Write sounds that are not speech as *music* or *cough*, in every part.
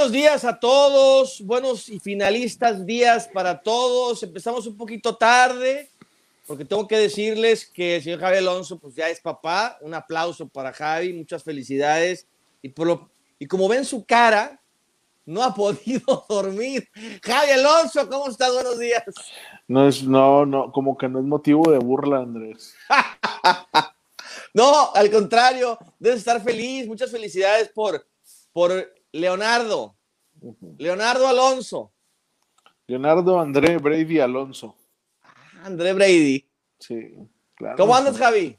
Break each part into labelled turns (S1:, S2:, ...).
S1: buenos días a todos, buenos y finalistas días para todos. Empezamos un poquito tarde, porque tengo que decirles que el señor Javi Alonso pues ya es papá. Un aplauso para Javi, muchas felicidades. Y, por lo, y como ven su cara, no ha *laughs* podido dormir. Javi Alonso, ¿cómo estás? Buenos días.
S2: No es, no, no, como que no es motivo de burla, Andrés. *laughs*
S1: no, al contrario, debes estar feliz. Muchas felicidades por, por Leonardo. Leonardo Alonso.
S2: Leonardo André Brady Alonso.
S1: Ah, André Brady.
S2: Sí,
S1: claro. ¿Cómo andas, Javi?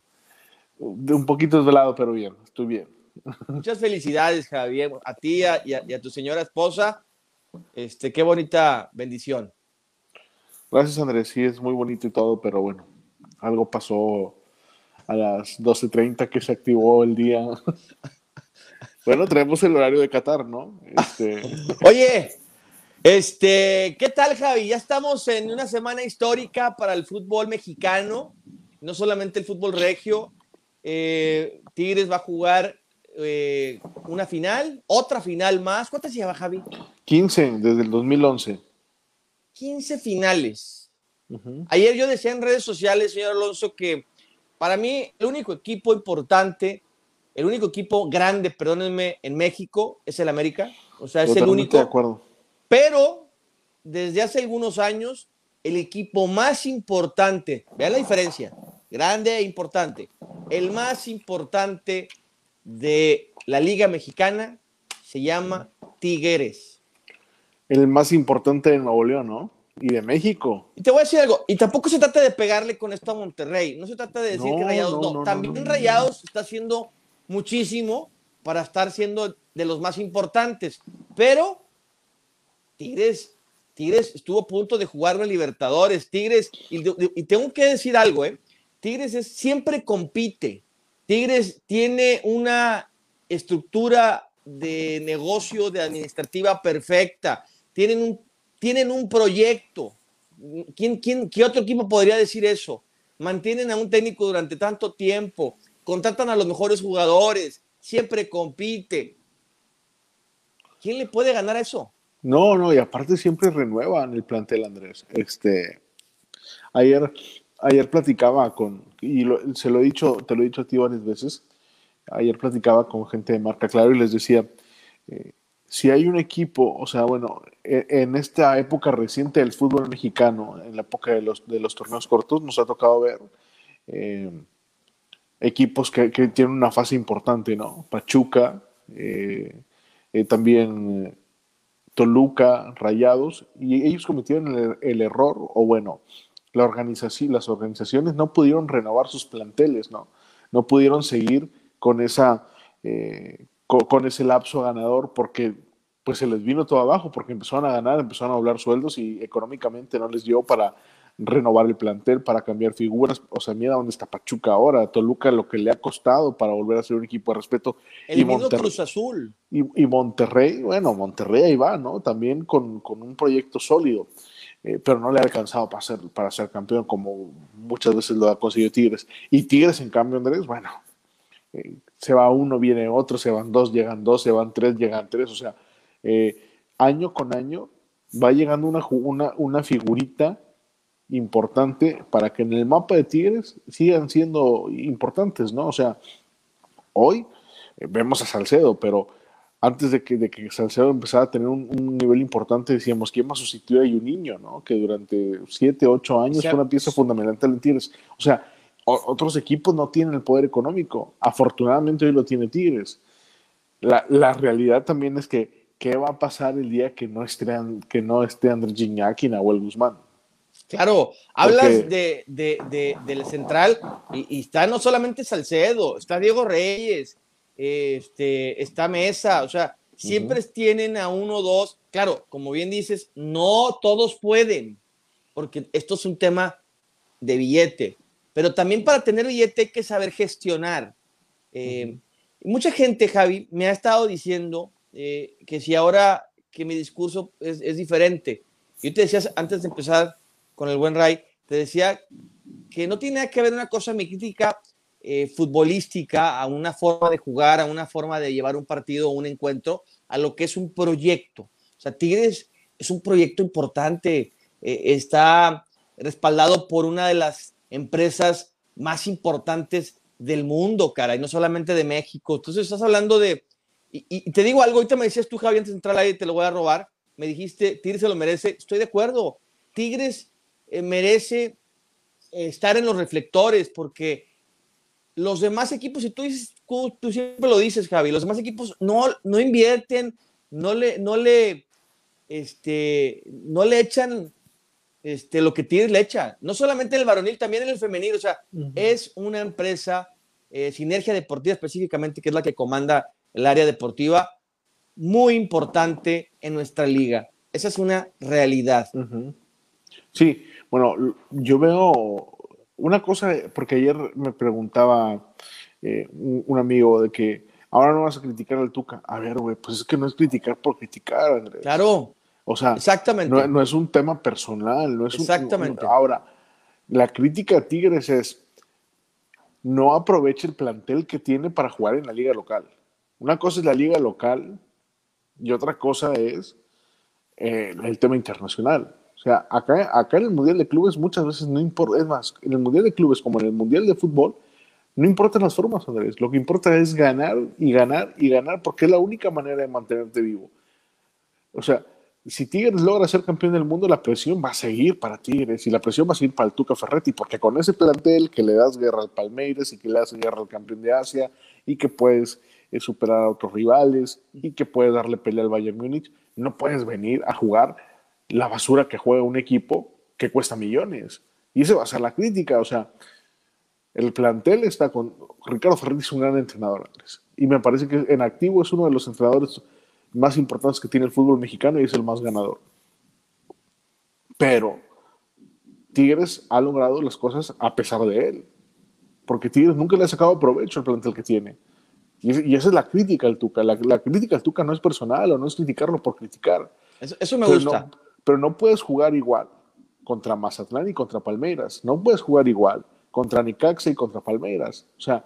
S2: Un poquito desvelado, pero bien, estoy bien.
S1: Muchas felicidades, Javier, a ti y a, tu señora esposa. Este, qué bonita bendición.
S2: Gracias, Andrés. Sí, es muy bonito y todo, pero bueno, algo pasó a las 12.30 que se activó el día. *laughs* bueno, tenemos el horario de Qatar, ¿no?
S1: Este... *laughs* Oye, este, ¿qué tal, Javi? Ya estamos en una semana histórica para el fútbol mexicano, no solamente el fútbol regio. Eh, Tigres va a jugar eh, una final, otra final más. ¿Cuántas lleva, Javi?
S2: 15 desde el 2011.
S1: 15 finales. Ayer yo decía en redes sociales, señor Alonso, que para mí el único equipo importante, el único equipo grande, perdónenme, en México es el América. O sea, es el único.
S2: De acuerdo.
S1: Pero desde hace algunos años, el equipo más importante, vean la diferencia, grande e importante, el más importante de la Liga Mexicana se llama Tigres.
S2: El más importante de Nuevo León, ¿no? Y de México.
S1: Y te voy a decir algo, y tampoco se trata de pegarle con esto a Monterrey, no se trata de decir que Rayados no, también Rayados está haciendo muchísimo para estar siendo de los más importantes, pero Tigres, Tigres estuvo a punto de jugar en Libertadores, Tigres, y, y, tengo que decir algo, ¿eh? Tigres es, siempre compite, Tigres tiene una estructura de negocio, de administrativa perfecta. Tienen un, tienen un proyecto. ¿Quién, quién, ¿Qué otro equipo podría decir eso? Mantienen a un técnico durante tanto tiempo, contratan a los mejores jugadores, siempre compite. ¿Quién le puede ganar a eso?
S2: No, no, y aparte siempre renuevan el plantel, Andrés. Este, ayer ayer platicaba con, y se lo he dicho, te lo he dicho a ti varias veces, ayer platicaba con gente de marca Claro y les decía, eh, si hay un equipo, o sea, bueno, e, en, esta época reciente del fútbol mexicano, en la época de los, de los torneos cortos, nos ha tocado ver eh, equipos que, tienen una fase importante, ¿no? Pachuca, eh, también Toluca, Rayados, y ellos cometieron el error, o bueno, las organizaciones no pudieron renovar sus planteles, ¿no? No pudieron seguir con, esa, eh, con, ese lapso ganador porque pues se les vino todo abajo, porque empezaron a ganar, empezaron a hablar sueldos y económicamente no les dio para renovar el plantel, para cambiar figuras. O sea, mira dónde está Pachuca ahora, Toluca, lo que le ha costado para volver a ser un equipo de respeto.
S1: El y mismo Cruz Azul.
S2: Y, y, Monterrey, bueno, Monterrey ahí va, ¿no? También con, con un proyecto sólido. Eh, pero no le ha alcanzado para ser, para ser campeón como muchas veces lo ha conseguido Tigres. Y Tigres, en cambio, Andrés, bueno, eh, se va uno, viene otro, se van dos, llegan dos, se van tres, llegan tres, o sea, eh, año con año va llegando una, una, una figurita importante para que en el mapa de Tigres sigan siendo importantes, ¿no? O sea, hoy vemos a Salcedo, pero antes de que, de que Salcedo empezara a tener un, nivel importante, decíamos, ¿quién va a sustituir a un niño, no? Que durante 7, 8 años fue una pieza fundamental en Tigres. O sea, otros equipos no tienen el poder económico. Afortunadamente hoy lo tiene Tigres. La, la, realidad también es que, ¿qué va a pasar el día que no esté, que no esté Andrés Gignac y Nahuel Guzmán?
S1: Claro, hablas de, de, de, del central y, y, está no solamente Salcedo, está Diego Reyes, este, esta mesa, o sea, siempre tienen a uno o dos. Claro, como bien dices, no todos pueden, porque esto es un tema de billete, pero también para tener billete hay que saber gestionar. Eh, mucha gente, Javi, me ha estado diciendo eh, que si ahora que mi discurso es, es, diferente, yo te decía antes de empezar con el buen Ray, te decía que no tiene que ver una cosa mi crítica eh, futbolística, a una forma de jugar, a una forma de llevar un partido o un encuentro, a lo que es un proyecto. O sea, Tigres es un proyecto importante, eh, está respaldado por una de las empresas más importantes del mundo, cara, y no solamente de México. Entonces estás hablando de, y, te digo algo, ahorita me decías tú, Javier, antes de entrar te lo voy a robar, me dijiste, Tigres se lo merece, estoy de acuerdo, Tigres eh, merece estar en los reflectores porque los demás equipos, y tú dices, tú, siempre lo dices, Javi, los demás equipos no, no invierten, no le, no le, este, no le echan este, lo que Tigres le echa, no solamente en el varonil, también en el femenil, o sea, es una empresa, eh, Sinergia Deportiva específicamente, que es la que comanda el área deportiva, muy importante en nuestra liga. Esa es una realidad.
S2: Sí, bueno, yo veo una cosa, porque ayer me preguntaba eh, un, amigo de que ahora no vas a criticar al Tuca. A ver, güey, pues es que no es criticar por criticar, Andrés.
S1: Claro.
S2: O sea,
S1: Exactamente.
S2: No, es un tema personal, no es
S1: Exactamente.
S2: ahora, la crítica a Tigres es no aproveche el plantel que tiene para jugar en la liga local. Una cosa es la liga local y otra cosa es eh, el tema internacional. O sea, acá, acá en el Mundial de Clubes muchas veces no importa, es más, en el Mundial de Clubes como en el Mundial de Fútbol, no importan las formas, Andrés. Lo que importa es ganar y ganar y ganar porque es la única manera de mantenerte vivo. O sea, si Tigres logra ser campeón del mundo, la presión va a seguir para Tigres y la presión va a seguir para el Tuca Ferretti, porque con ese plantel que le das guerra al Palmeiras y que le das guerra al campeón de Asia y que puedes superar a otros rivales y que puede darle pelea al Bayern Múnich. No puedes venir a jugar la basura que juega un equipo que cuesta millones. Y esa va a ser la crítica. O sea, el plantel está con. Ricardo Ferretti es un gran entrenador, Andrés. Y me parece que en activo es uno de los entrenadores más importantes que tiene el fútbol mexicano y es el más ganador. Pero Tigres ha logrado las cosas a pesar de él. Porque Tigres nunca le ha sacado provecho al plantel que tiene. Y, esa es la crítica al Tuca. La, crítica al Tuca no es personal o no es criticarlo por criticar.
S1: Eso, me gusta.
S2: Pero no puedes jugar igual contra Mazatlán y contra Palmeiras. No puedes jugar igual contra Nicaxa y contra Palmeiras. O sea,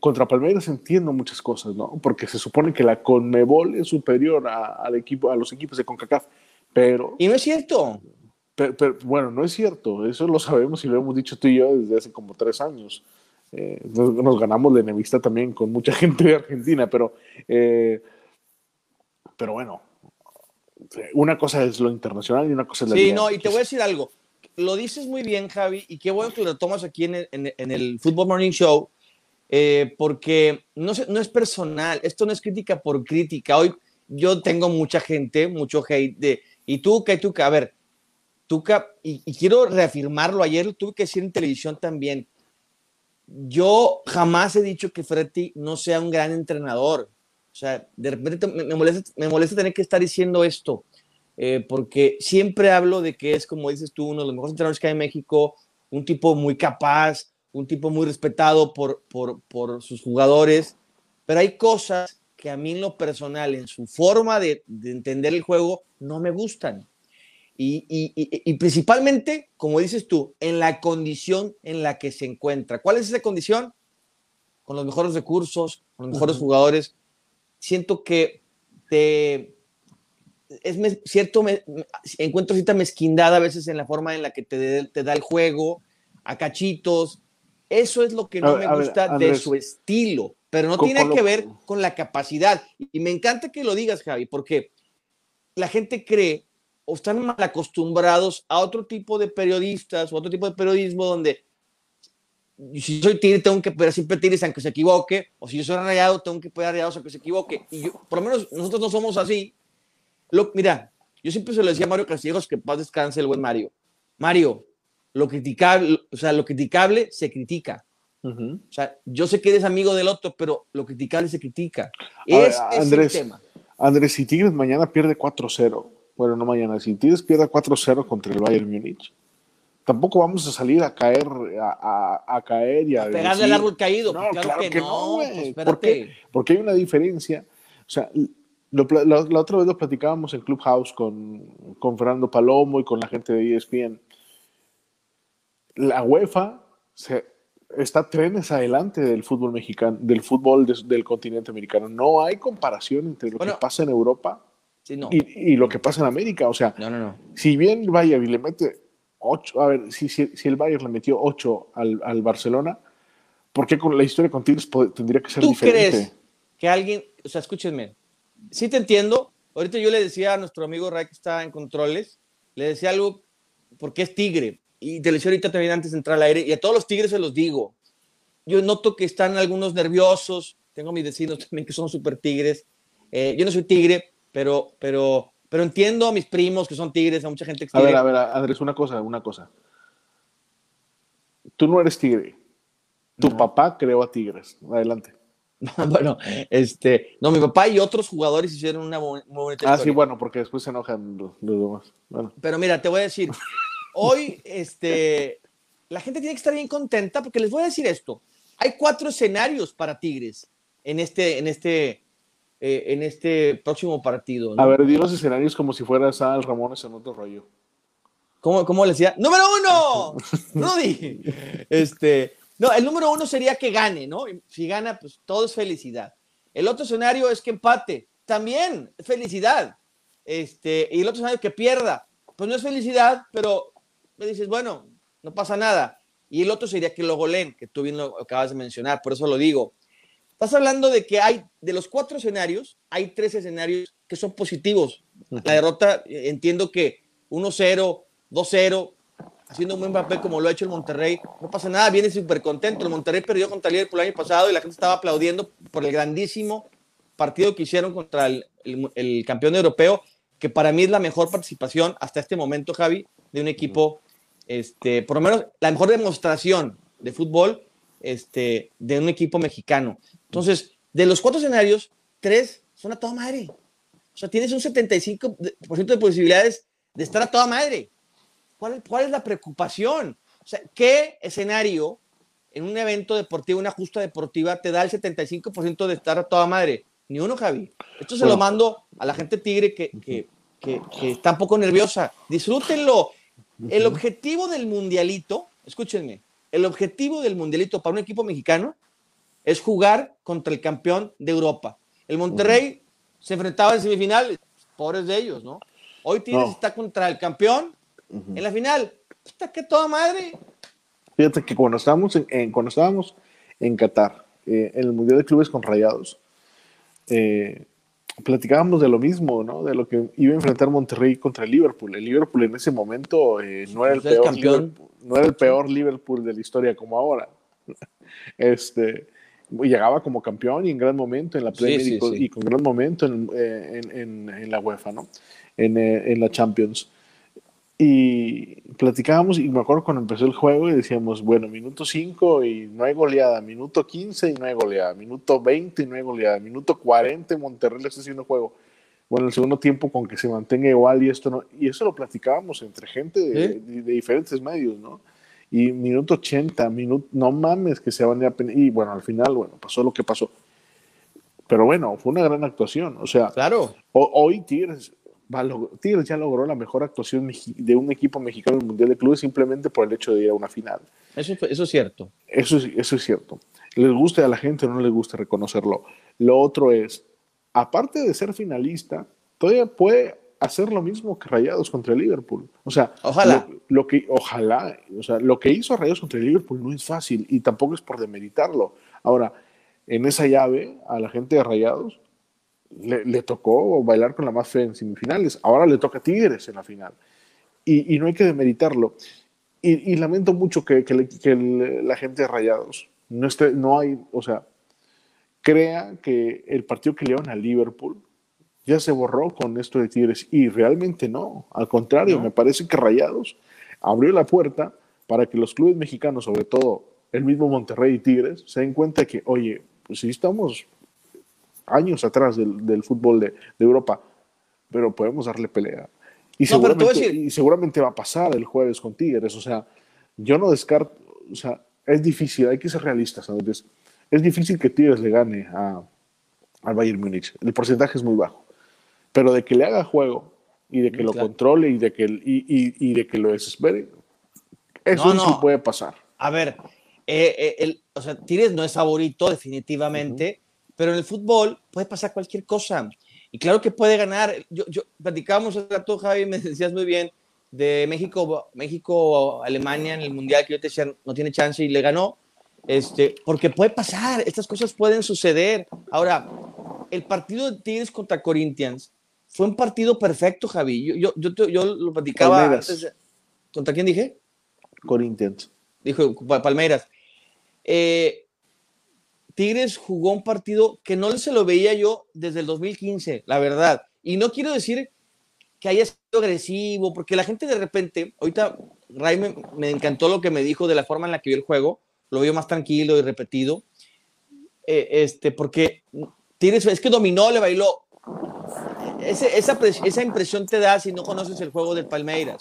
S2: contra Palmeiras entiendo muchas cosas, ¿no? Porque se supone que la Conmebol es superior al equipo, a los equipos de CONCACAF. Pero.
S1: Y no es cierto.
S2: pero, bueno, no es cierto. Eso lo sabemos y lo hemos dicho tú y yo desde hace como tres años. Eh, nos, ganamos la enemistad también con mucha *laughs* gente de Argentina, pero, eh, pero bueno, una cosa es lo internacional y una cosa es la
S1: Sí, no, y te voy a decir algo. Lo dices muy bien, Javi, y qué bueno que lo tomas aquí en el, en, el Football Morning Show, eh, porque no, no es personal, esto no es crítica por crítica. Hoy yo tengo mucha gente, mucho hate de, y tú, que tú, a ver, tú, y, y quiero reafirmarlo, ayer lo tuve que decir en televisión también, yo jamás he dicho que Ferretti no sea un gran entrenador. O sea, de repente me, molesta, me molesta tener que estar diciendo esto, eh, porque siempre hablo de que es, como dices tú, uno de los mejores entrenadores que hay en México, un tipo muy capaz, un tipo muy respetado por, por, por sus jugadores, pero hay cosas que a mí en lo personal, en su forma de, de entender el juego, no me gustan. Y, principalmente, como dices tú, en la condición en la que se encuentra. ¿Cuál es esa condición? Con los mejores recursos, con los mejores jugadores. Siento que te, es cierto, me, encuentro cierta mezquindad a veces en la forma en la que te, te da el juego, a cachitos. Eso es lo que no me gusta de su estilo, pero no tiene que ver con la capacidad. Y me encanta que lo digas, Javi, porque la gente cree o están mal acostumbrados a otro tipo de periodistas o otro tipo de periodismo donde si soy tigre tengo que poder siempre tigres aunque se equivoque, o si yo soy rayado tengo que poder rayados aunque se equivoque. Y yo, por lo menos nosotros no somos así. Lo, mira, yo siempre se lo decía a Mario Castillejos que paz descanse el buen Mario. Mario, lo criticable, o sea, lo criticable se critica. O sea, yo sé que eres amigo del otro, pero lo criticable se critica.
S2: Es, Andrés, el tema. Andrés, si Tigres mañana pierde 4-0, bueno, no mañana, si Tigres pierde 4-0 contra el Bayern Múnich, tampoco vamos a salir a caer, a, caer y a.
S1: pegarle al árbol caído.
S2: No, claro, que, no, güey. Pues, ¿Por qué? Porque hay una diferencia. O sea, la, otra vez lo platicábamos en Clubhouse con, con Fernando Palomo y con la gente de ESPN. La UEFA se está trenes adelante del fútbol mexicano, del fútbol del continente americano. No hay comparación entre lo que pasa en Europa y, lo que pasa en América. O sea, si bien Bayern le mete 8, a ver, si, si, el Bayern le metió 8 al, al, Barcelona, ¿por qué con la historia con Tigres tendría que ser
S1: ¿Tú
S2: diferente?
S1: crees que alguien, o sea, escúchenme, sí te entiendo. Ahorita yo le decía a nuestro amigo Ray que está en controles, le decía algo porque es tigre. Y te lo decía ahorita también antes de entrar al aire, y a todos los tigres se los digo. Yo noto que están algunos nerviosos, tengo mis vecinos *laughs* también que son súper tigres. Eh, yo no soy tigre, pero, pero, pero entiendo a mis primos que son tigres, a mucha gente que
S2: A ver, a ver, Andrés, una cosa, una cosa. Tú no eres tigre. Tu papá creó a Tigres. Adelante. *laughs*
S1: bueno, este, no, mi papá y otros jugadores hicieron una muy bonita
S2: Ah, sí, bueno, porque después se enojan los, demás. Bueno.
S1: Pero mira, te voy a decir, *laughs* hoy, este, la gente tiene que estar bien contenta porque les voy a decir esto. Hay cuatro escenarios para Tigres en este, en este, eh, en este próximo partido.
S2: A ver, di los escenarios como si fuera Sal Ramones en otro rollo.
S1: ¿Cómo, cómo le decía? ¡Número uno! *laughs* Rudy. Este, no, el número uno sería que gane, ¿no? Si gana, pues todo es felicidad. El otro escenario es que empate. También felicidad. Este, y el otro escenario que pierda. Pues no es felicidad, pero me dices, bueno, no pasa nada. Y el otro sería que lo goleen, que tú bien lo acabas de mencionar, por eso lo digo. Estás hablando de que hay, de los cuatro escenarios, hay tres escenarios que son positivos. La derrota, entiendo que 1-0, 2-0, haciendo un buen papel como lo ha hecho el Monterrey, no pasa nada, viene súper contento. El Monterrey perdió contra el Liverpool el año pasado y la gente estaba aplaudiendo por el grandísimo partido que hicieron contra el, el, campeón europeo, que para mí es la mejor participación hasta este momento, Javi, de un equipo, este, por lo menos la mejor demostración de fútbol este, de un equipo mexicano. Entonces, de los cuatro escenarios, tres son a toda madre. O sea, tienes un 75% de posibilidades de estar a toda madre. ¿Cuál, es la preocupación? O sea, ¿qué escenario en un evento deportivo, una justa deportiva, te da el 75% de estar a toda madre? Ni uno, Javi. Esto se lo mando a la gente tigre que, que, que, está un poco nerviosa. Disfrútenlo. El objetivo del mundialito, escúchenme, el objetivo del mundialito para un equipo mexicano es jugar contra el campeón de Europa. El Monterrey se enfrentaba en semifinal, pobres de ellos, ¿no? Hoy Tigres está contra el campeón en la final. Está que toda madre.
S2: Fíjate que cuando estábamos en, cuando estábamos en Qatar, eh, en el Mundial de Clubes con Rayados, eh, platicábamos de lo mismo, ¿no? De lo que iba a enfrentar Monterrey contra el Liverpool. El Liverpool en ese momento eh, no, era el peor campeón. no era el peor Liverpool de la historia como ahora. *laughs* Este, llegaba como campeón y en gran momento en la Premier y, con, gran momento en, en, en, la UEFA, ¿no? En, la Champions. Y platicábamos y me acuerdo cuando empezó el juego y decíamos, bueno, minuto 5 y no hay goleada, minuto 15 y no hay goleada, minuto 20 y no hay goleada, minuto 40 Monterrey le está haciendo juego. Bueno, el segundo tiempo con que se mantenga igual y esto no, y eso lo platicábamos entre gente de, diferentes medios, ¿no? Y minuto 80, minuto, no mames que se van a y bueno, al final, bueno, pasó lo que pasó. Pero bueno, fue una gran actuación, o sea,
S1: claro.
S2: hoy Tigres Tigres ya logró la mejor actuación de un equipo mexicano en el Mundial de Clubes simplemente por el hecho de ir a una final.
S1: Eso, eso es cierto.
S2: Eso, eso es cierto. Les guste a la gente o no les gusta reconocerlo. Lo otro es, aparte de ser finalista, todavía puede hacer lo mismo que Rayados contra el Liverpool. O sea,
S1: ojalá.
S2: Lo, que, ojalá, o sea, lo que hizo Rayados contra el Liverpool no es fácil y tampoco es por demeritarlo. Ahora, en esa llave, a la gente de Rayados le, tocó bailar con la más fe en semifinales, ahora le toca Tigres en la final. Y, no hay que demeritarlo. Y, lamento mucho que, la gente de Rayados no, esté, no hay, o sea, crea que el partido que le dieron a Liverpool ya se borró con esto de Tigres. Y realmente no. Al contrario, me parece que Rayados abrió la puerta para que los clubes mexicanos, sobre todo el mismo Monterrey y Tigres, se den cuenta que, oye, pues si estamos años atrás del, fútbol de, Europa, pero podemos darle pelea. Y, seguramente, y seguramente va a pasar el jueves con Tigres. O sea, yo no descarto, o sea, es difícil, hay que ser realistas. Entonces, es difícil que Tigres le gane a, al Bayern Múnich. El porcentaje es muy bajo. Pero de que le haga juego y de que lo controle y de que, y, y, de que lo desespere, eso sí puede pasar.
S1: A ver, eh, eh, el, o sea, Tigres no es favorito definitivamente, pero en el fútbol puede pasar cualquier cosa. Y claro que puede ganar. Yo, yo platicábamos hace rato, Javi, me decías muy bien, de México, México, Alemania en el Mundial, que yo te decía, no tiene chance y le ganó. Este, porque puede pasar, estas cosas pueden suceder. Ahora, el partido de Tigres contra Corinthians fue un partido perfecto, Javi. Yo, yo, yo, yo lo platicaba antes. ¿Contra quién dije?
S2: Corinthians.
S1: Dijo Palmeiras. Eh, Tigres jugó un partido que no se lo veía yo desde el 2015, la verdad. Y no quiero decir que haya sido agresivo, porque la gente de repente, ahorita Ray me, encantó lo que me dijo de la forma en la que vio el juego, lo vio más tranquilo y repetido, eh, este, porque Tigres es que dominó, le bailó. esa, esa, impresión te da si no conoces el juego del Palmeiras.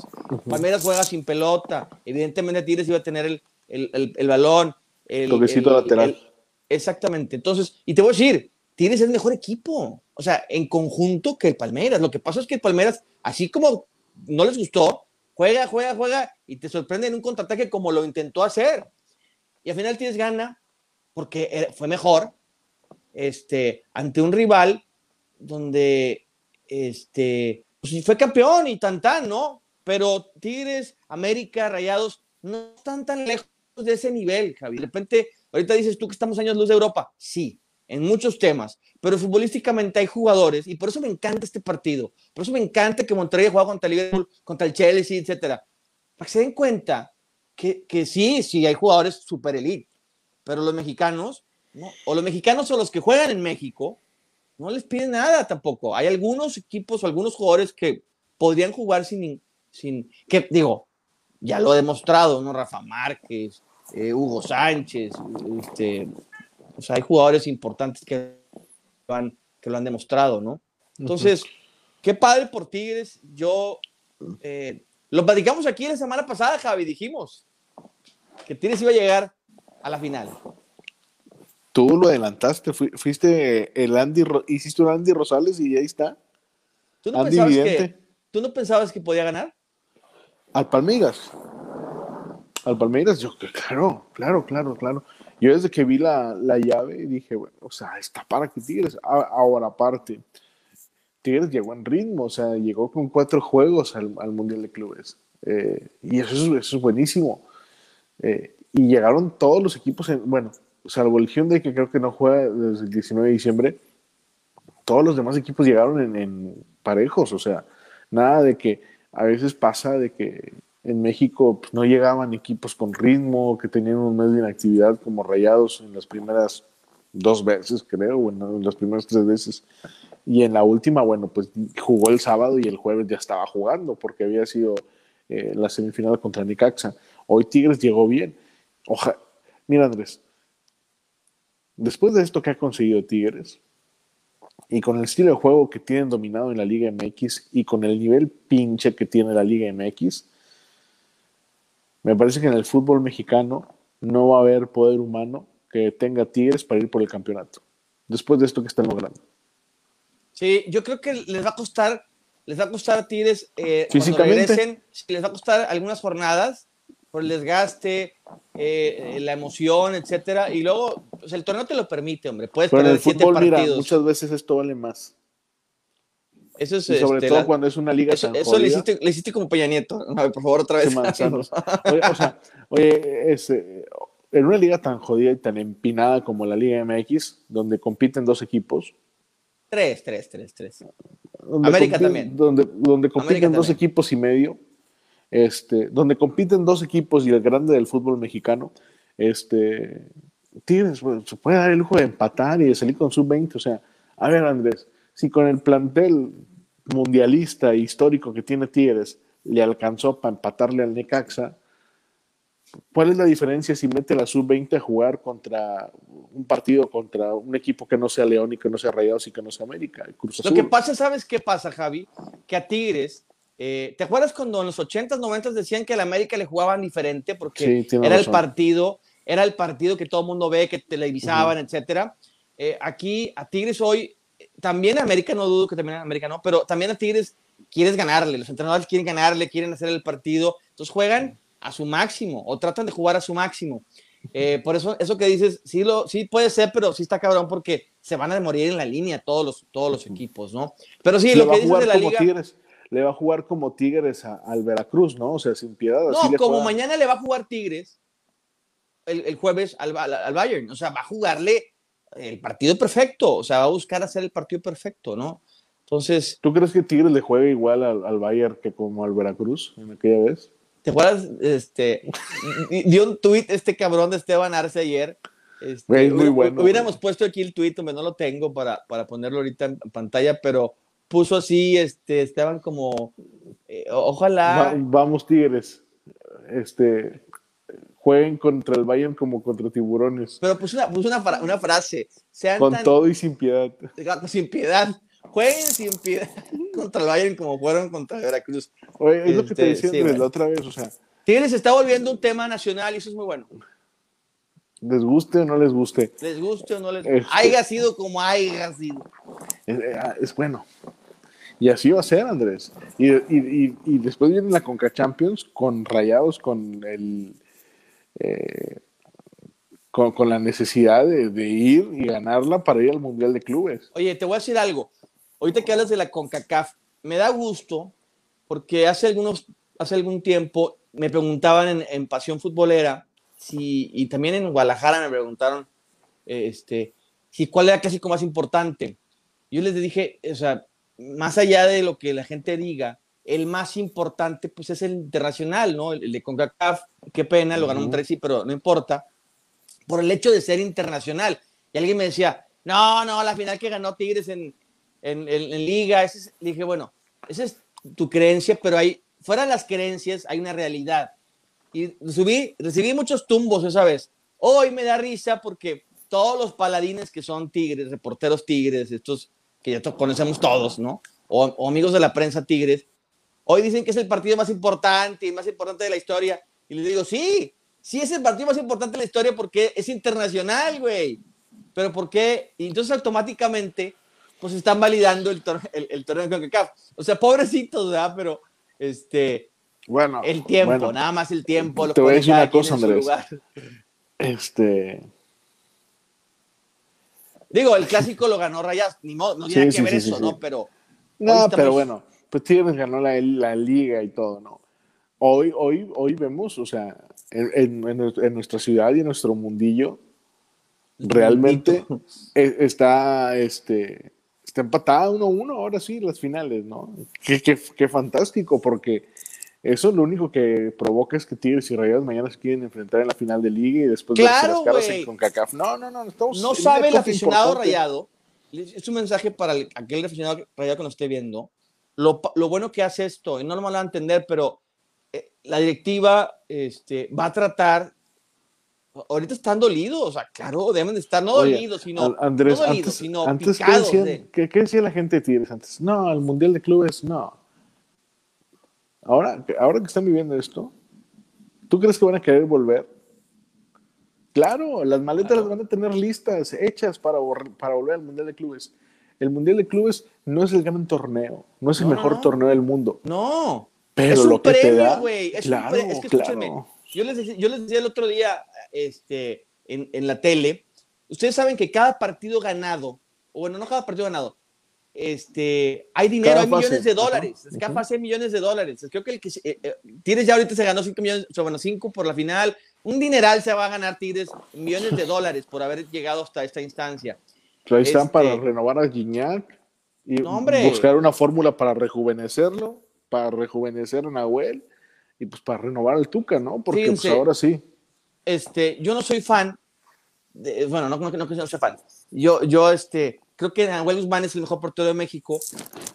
S1: Palmeiras juega sin pelota, evidentemente Tigres iba a tener el, el, el, balón. El
S2: toquecito lateral
S1: Exactamente. Entonces, y te voy a decir, tienes el mejor equipo. O sea, en conjunto que el Palmeiras. Lo que pasa es que el Palmeiras, así como no les gustó, juega, juega, juega y te sorprende en un contraataque como lo intentó hacer. Y al final tienes gana porque fue mejor este, ante un rival donde este, pues fue campeón y tan tan, ¿no? Pero Tigres, América, Rayados no están tan lejos de ese nivel, Javi. De repente Ahorita dices tú que estamos años luz de Europa. Sí, en muchos temas, pero futbolísticamente hay jugadores y por eso me encanta este partido. Por eso me encanta que Monterrey juega contra el Liverpool, contra el Chelsea, etcétera. Para que se den cuenta que, que sí, sí hay jugadores super elite, pero los mexicanos, o los mexicanos o los que juegan en México, no les piden nada tampoco. Hay algunos equipos o algunos jugadores que podrían jugar sin, sin que digo, ya lo he demostrado, ¿no? Rafa Márquez, eh, Hugo Sánchez, este, hay jugadores importantes que, que lo han demostrado, ¿no? Entonces, qué padre por Tigres. Yo, eh, lo platicamos aquí la semana pasada, Javi, dijimos que Tigres iba a llegar a la final.
S2: Tú lo adelantaste, fuiste el Andy, hiciste un Andy Rosales y ahí está.
S1: ¿Tú no, pensabas que, ¿Tú no pensabas que podía ganar?
S2: Al Palmeiras al Palmeiras, yo, claro, claro, claro, claro. Yo desde que vi la, la llave dije, bueno, o sea, está para que Tigres. Ahora, aparte, Tigres llegó en ritmo, o sea, llegó con cuatro juegos al, al Mundial de Clubes. Eh, y eso es, eso es buenísimo. Eh, y llegaron todos los equipos, en, bueno, salvo el Hyundai, que creo que no juega desde el 19 de diciembre, todos los demás equipos llegaron en, en parejos, o sea, nada de que a veces pasa de que en México pues, no llegaban equipos con ritmo, que tenían un mes de inactividad como Rayados en las primeras dos veces, creo, bueno, en las primeras tres veces. Y en la última, bueno, pues jugó el sábado y el jueves ya estaba jugando porque había sido eh, la semifinal contra Nicaxa. Hoy Tigres llegó bien. Oja, mira Andrés, después de esto que ha conseguido Tigres, y con el estilo de juego que tienen dominado en la Liga MX y con el nivel pinche que tiene la Liga MX, me parece que en el fútbol mexicano no va a haber poder humano que tenga Tigres para ir por el campeonato. Después de esto que están logrando.
S1: Sí, yo creo que les va a costar, les va a costar a Tigres eh, Físicamente. les va a costar algunas jornadas por el desgaste, eh, la emoción, etcétera. Y luego, pues el torneo te lo permite, hombre. Puedes
S2: Pero perder siete partidos. muchas veces esto vale más.
S1: Y
S2: sobre este, todo cuando es una liga
S1: eso, eso le, hiciste, le hiciste, como Peña Nieto. por favor, otra vez. *laughs*
S2: oye, o sea, oye, eh, en una liga tan jodida y tan empinada como la Liga MX, donde compiten dos equipos.
S1: Tres, tres, tres, tres. América también.
S2: Donde, donde compiten dos equipos y medio. Este, donde compiten dos equipos y el grande del fútbol mexicano. Este, tienes, se puede dar el lujo de empatar y de salir con sub-20. O sea, a ver, Andrés si con el plantel mundialista e histórico que tiene Tigres le alcanzó para empatarle al Necaxa, ¿cuál es la diferencia si mete la sub-20 a jugar contra un partido contra un equipo que no sea León y que no sea Rayados y que no sea América?
S1: Lo que pasa, ¿sabes qué pasa, Javi? Que a Tigres, eh, ¿te acuerdas cuando en los 80s, 90s decían que al América le jugaban diferente porque era el partido, era el partido que todo el mundo ve, que televisaban, etcétera? Eh, aquí a Tigres hoy también a América, no dudo que también América no, pero también a Tigres quieres ganarle, los entrenadores quieren ganarle, quieren hacer el partido, entonces juegan a su máximo o tratan de jugar a su máximo. Eh, por eso, eso que dices, sí, lo, sí puede ser, pero sí está cabrón porque se van a morir en la línea todos los, todos los equipos, ¿no? Pero sí, lo que dices de la liga.
S2: le va a jugar como Tigres al Veracruz, ¿no? O sea, sin piedad.
S1: No, como mañana le va a jugar Tigres el, jueves al, al, Bayern. O sea, va a jugarle el partido perfecto. O sea, va a buscar hacer el partido perfecto, ¿no? Entonces.
S2: ¿Tú crees que Tigres le juegue igual al, al Bayern que como al Veracruz en aquella vez?
S1: ¿Te acuerdas? Este, dio un tweet este cabrón de Esteban Arce ayer. Este,
S2: muy bueno.
S1: Hubiéramos puesto aquí el tweet, hombre, no lo tengo para, para ponerlo ahorita en pantalla, pero puso así, este, Esteban como, eh, ojalá.
S2: vamos Tigres, este, jueguen contra el Bayern como contra tiburones.
S1: Pero puso una, puso una, una frase.
S2: Con todo y sin piedad.
S1: Sin piedad jueguen sin piedad *laughs* contra el Bayern como fueron contra Veracruz.
S2: Oye, es lo que te este, decía la otra vez, o sea.
S1: Tigres está volviendo un tema nacional y eso es muy bueno.
S2: Les guste o no les guste.
S1: Les guste o no les guste. Este, haya sido como haya sido.
S2: Eh, ah, es, bueno. Y así va a ser, Andrés. Y, y, y, después viene la Conca Champions con Rayados, con el. Eh, con, con, la necesidad de, de, ir y ganarla para ir al Mundial de Clubes.
S1: Oye, te voy a decir algo ahorita que hablas de la CONCACAF, me da gusto porque hace, algunos, hace algún tiempo me preguntaban en, Pasión Futbolera si, y también en Guadalajara me preguntaron este, si cuál era casi como más importante. Yo les dije, o sea, más allá de lo que la gente diga, el más importante pues es el internacional, ¿no? El, de CONCACAF, qué pena, lo ganó un sí, pero no importa, por el hecho de ser internacional. Y alguien me decía, no, no, la final que ganó Tigres en, en, liga. Ese dije, bueno, esa es tu creencia, pero hay, fuera de las creencias, hay una realidad. Y subí, recibí muchos tumbos esa vez. Hoy me da risa porque todos los paladines que son tigres, reporteros tigres, estos que ya conocemos todos, ¿no? O, amigos de la prensa tigres, hoy dicen que es el partido más importante y más importante de la historia. Y les digo, sí, sí es el partido más importante de la historia porque es internacional, güey. Pero ¿por qué? Y entonces automáticamente pues están validando el, el, torneo de CONCACAF. O sea, pobrecitos, ¿verdad? Pero, este,
S2: bueno,
S1: el tiempo, nada más el tiempo.
S2: te voy a decir una cosa, Andrés. Este...
S1: Digo, el clásico lo ganó Rayas, ni modo, no tiene que ver eso, ¿no? Pero...
S2: No, pero bueno, pues Tigres ganó la, la, liga y todo, ¿no? Hoy, hoy, hoy vemos, o sea, en, en, en nuestra ciudad y en nuestro mundillo, realmente e, está, este, está empatada 1-1 ahora sí las finales, ¿no? Qué, qué, qué, fantástico, porque eso lo único que provoca es que Tigres y Rayados mañana se quieren enfrentar en la final de liga y después
S1: claro,
S2: de las caras con CACAF. No, no, no, estamos
S1: No sabe el aficionado rayado, es un mensaje para aquel aficionado rayado que nos esté viendo, lo, lo, bueno que hace esto, y no lo van a entender, pero eh, la directiva este, va a tratar ahorita están dolidos, o sea, claro, deben de estar no dolidos, sino,
S2: Andrés,
S1: no
S2: dolidos, sino antes. ¿qué, decía la gente de Tigres antes? No, el Mundial de Clubes, no. Ahora, ahora que están viviendo esto, ¿tú crees que van a querer volver? Claro, las maletas las van a tener listas, hechas para, para volver al Mundial de Clubes. El Mundial de Clubes no es el gran torneo, no es el mejor torneo del mundo.
S1: No.
S2: Pero
S1: es
S2: lo
S1: que
S2: te
S1: da. Es, claro, es que claro. Yo les, decía, yo les decía el otro día este, en, en, la tele, ustedes saben que cada partido ganado, o bueno, no cada partido ganado, este, hay dinero, hay millones de dólares. Cada fase hay millones de dólares. Creo que el que eh, eh, Tigres ya ahorita se ganó 5 millones, o bueno, 5 por la final. Un dineral se va a ganar Tigres, millones de dólares por haber llegado hasta esta instancia.
S2: Ahí están este, para renovar a Guiñac y buscar una fórmula para rejuvenecerlo, para rejuvenecer a Nahuel y pues para renovar al Tuca, ¿no? Porque pues ahora sí.
S1: Este, yo no soy fan, de, bueno, no, no, no que no sea fan. Yo, yo, este, creo que Nahuel Guzmán es el mejor portero de México.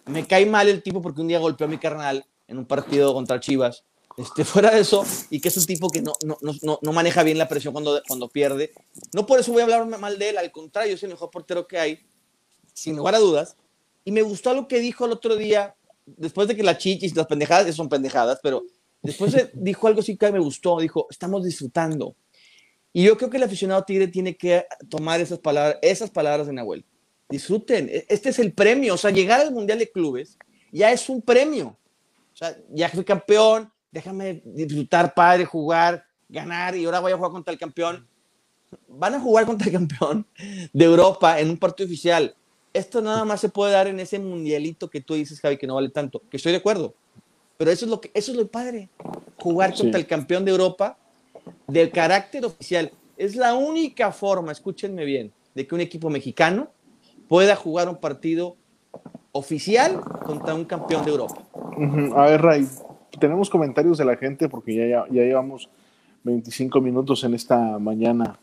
S1: Me cae mal el tipo porque un día golpeó a mi carnal en un partido contra Chivas. Este, *laughs* fuera de eso, y que es un tipo que no, no, no, no, maneja bien la presión cuando, cuando pierde. No por eso voy a hablar mal de él, al contrario, es el mejor portero que hay, sin lugar a dudas. Y me gustó lo que dijo el otro día, después de que la chichis las pendejadas, son pendejadas, pero Después *laughs* dijo algo así que me gustó, dijo, estamos disfrutando. Y yo creo que el aficionado tigre tiene que tomar esas palabras, esas palabras de Nahuel. Disfruten, e, este es el premio, o sea, llegar al Mundial de Clubes ya es un premio. O sea, ya fui campeón, déjame disfrutar, padre, jugar, ganar y ahora voy a jugar contra el campeón. van a jugar contra el campeón de Europa en un partido oficial. Esto nada más se puede dar en ese mundialito que tú dices, Javi, que no vale tanto, que estoy de acuerdo. Pero eso es lo que eso es lo padre, jugar contra el campeón de Europa del carácter oficial. Es la única forma, escúchenme bien, de que un equipo mexicano pueda jugar un partido oficial contra un campeón de Europa.
S2: A ver, Ray, tenemos comentarios de la gente porque ya, ya, ya llevamos 25 minutos en esta mañana.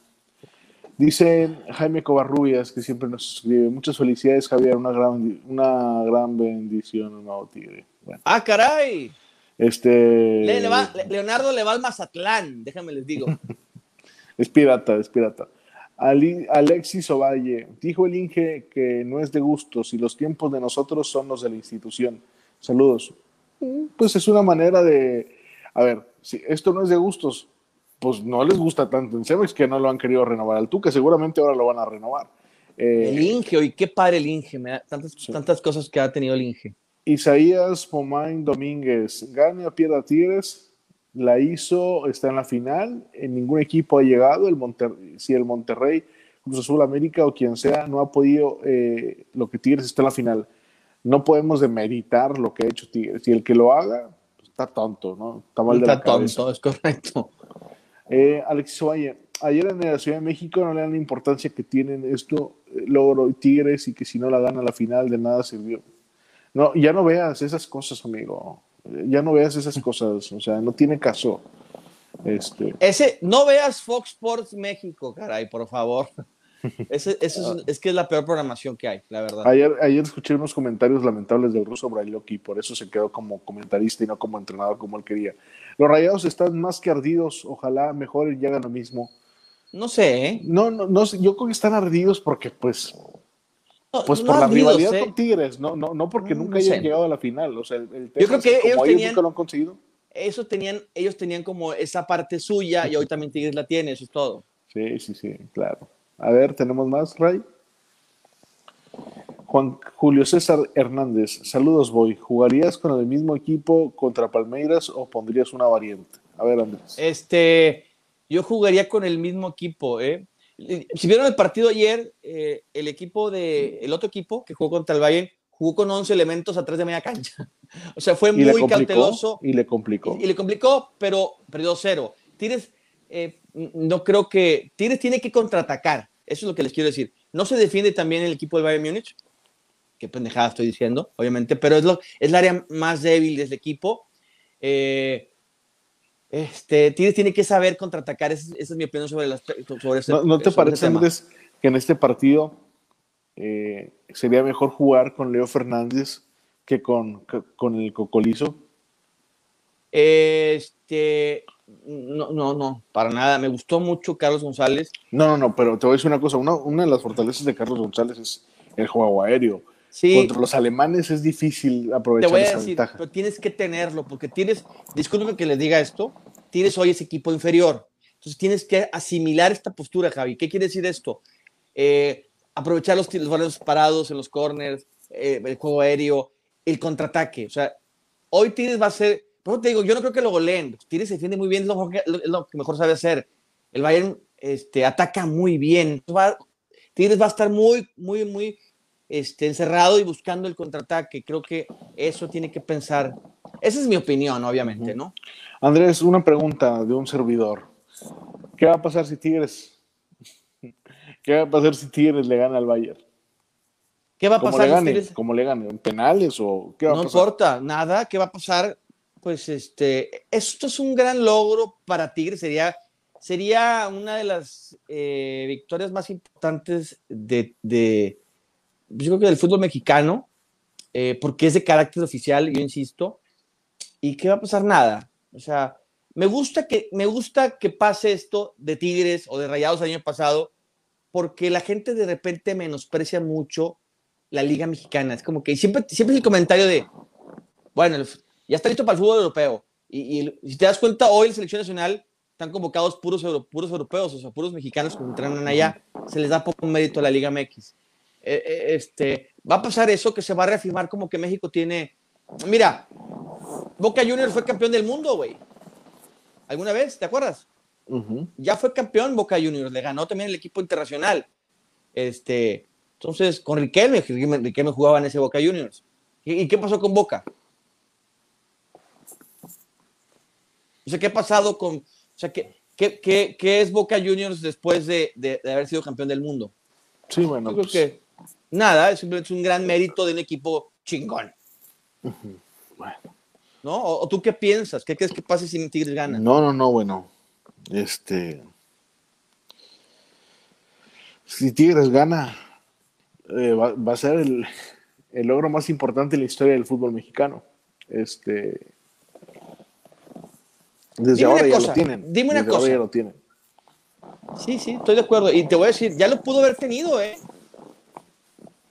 S2: Dice Jaime Covarrubias, que siempre nos escribe, muchas felicidades Javier, una gran, una gran bendición, nuevo tigre.
S1: Ah, caray.
S2: Este...
S1: Leonardo le va al Mazatlán, déjame les digo. *laughs*
S2: es pirata, es pirata. Alexis Ovalle, dijo el Inge que no es de gustos y los tiempos de nosotros son los de la institución. Saludos. Pues es una manera de, a ver, si esto no es de gustos, pues no les gusta tanto en Cemex que no lo han querido renovar al Tuca, seguramente ahora lo van a renovar.
S1: Eh, el Inge, hoy qué padre el Inge, me da tantas, tantas cosas que ha tenido el Inge.
S2: Isaías Pomain Domínguez, gane a Piedra Tigres, la hizo, está en la final, en ningún equipo ha llegado, el si el Monterrey, Cruz Azul América o quien sea, no ha podido, eh, lo que Tigres está en la final. No podemos demeritar lo que ha hecho Tigres, y el que lo haga, pues, está tonto, ¿no?
S1: Está mal de la tonto, es correcto.
S2: Eh, Alexis Ovalle, ayer en la Ciudad de México no le dan la importancia que tienen esto, eh, logro Tigres, y que si no la gana la final de nada sirvió. No, ya no veas esas cosas, amigo. Ya no veas esas cosas, o sea, no tiene caso. Este.
S1: Ese, no veas Fox Sports México, caray, por favor. Ese, eso es, es, que es la peor programación que hay, la verdad.
S2: Ayer, ayer escuché unos comentarios lamentables del ruso Brailoki, por eso se quedó como comentarista y no como entrenador como él quería. Los rayados están más que ardidos, ojalá mejoren y hagan lo mismo.
S1: No sé, ¿eh?
S2: No, no, no, yo creo que están ardidos porque, pues, pues por la rivalidad ¿eh? con Tigres, no, no, no porque nunca hayan llegado a la final. O sea, el,
S1: yo creo que ellos, tenían,
S2: nunca lo han conseguido.
S1: Eso tenían, ellos tenían como esa parte suya y hoy también Tigres la tiene, eso es todo.
S2: Sí, sí, sí, claro. A ver, ¿tenemos más, Ray? Juan Julio César Hernández, saludos, Boy. ¿Jugarías con el mismo equipo contra Palmeiras o pondrías una variante? A ver, Andrés.
S1: Este, yo jugaría con el mismo equipo, ¿eh? Si vieron el partido ayer, eh, el equipo de, el otro equipo que jugó contra el Bayern jugó con 11 elementos atrás de media cancha. *laughs* O sea, fue muy cauteloso.
S2: Y le complicó.
S1: Y, le complicó, pero perdió cero. Tires, eh, no creo que. Tires tiene que contraatacar. Eso es lo que les quiero decir. No se defiende también el equipo del Bayern Múnich. Qué pendejada estoy diciendo, obviamente, pero es, lo, es el área más débil del equipo. Eh, este, Tigres tiene que saber contraatacar. Esa, es mi opinión sobre, las, sobre
S2: ese, ¿No, te parece, Andrés, que en este partido eh, sería mejor jugar con Leo Fernández que con, con el Cocolizo?
S1: Este, no, no, no, para nada. Me gustó mucho Carlos González.
S2: No, no, no, pero te voy a decir una cosa. Una, una de las fortalezas de Carlos González es el juego aéreo. Sí. Contra los alemanes es difícil aprovechar Te voy a decir,
S1: pero tienes que tenerlo, porque tienes, disculpe que les diga esto, tienes hoy ese equipo inferior. Entonces tienes que asimilar esta postura, Javi. ¿Qué quiere decir esto? Eh, aprovechar los, los parados en los corners, eh, el juego aéreo, el contraataque. O sea, hoy Tigres va a ser, por te digo, yo no creo que lo goleen. Tigres se defiende muy bien, es lo, que mejor sabe hacer. El Bayern este, ataca muy bien. Va, Tigres va a estar muy, muy, muy este, encerrado y buscando el contraataque. Creo que eso tiene que pensar. Esa es mi opinión, obviamente, ¿no?
S2: Andrés, una pregunta de un servidor. ¿Qué va a pasar si Tigres *laughs* ¿Qué va a pasar si Tigres le gana al Bayern?
S1: ¿Qué va a pasar?
S2: Le gane, ¿Cómo le gane? ¿En penales o qué va
S1: no
S2: a pasar? No
S1: importa, nada. ¿Qué va a pasar? Pues este, esto es un gran logro para Tigres. Sería, sería una de las eh, victorias más importantes de, de, yo creo que del fútbol mexicano, eh, porque es de carácter oficial, yo insisto. ¿Y qué va a pasar? Nada. O sea, me gusta que, me gusta que pase esto de Tigres o de Rayados el año pasado, porque la gente de repente menosprecia mucho la Liga Mexicana. Es como que siempre, siempre es el comentario de, bueno, ya está listo para el fútbol europeo. Y, si te das cuenta, hoy la selección nacional están convocados puros, puros europeos, o sea, puros mexicanos que entrenan allá. Se les da poco mérito a la Liga MX. Eh, eh, este, va a pasar eso que se va a reafirmar como que México tiene. Mira, Boca Juniors fue campeón del mundo, güey. ¿Alguna vez? ¿Te acuerdas? ya fue campeón Boca Juniors, le ganó también el equipo internacional. Este, entonces, con Riquelme, Riquelme, jugaba en ese Boca Juniors. ¿Y, qué pasó con Boca? O sea, ¿qué ha pasado con... O sea, ¿qué, qué, qué, es Boca Juniors después de, de, haber sido campeón del mundo?
S2: Sí, bueno.
S1: Yo creo pues que nada, es simplemente un gran mérito de un equipo chingón. Bueno. ¿No? ¿O, tú qué piensas? ¿Qué crees que pase si Tigres gana?
S2: No, no, no, bueno. Este. Si Tigres gana, eh, va, a ser el, logro más importante en la historia del fútbol mexicano. Este. Desde ahora ya lo tienen.
S1: Dime una cosa.
S2: ya lo tienen.
S1: Sí, sí, estoy de acuerdo. Y te voy a decir, ya lo pudo haber tenido, ¿eh?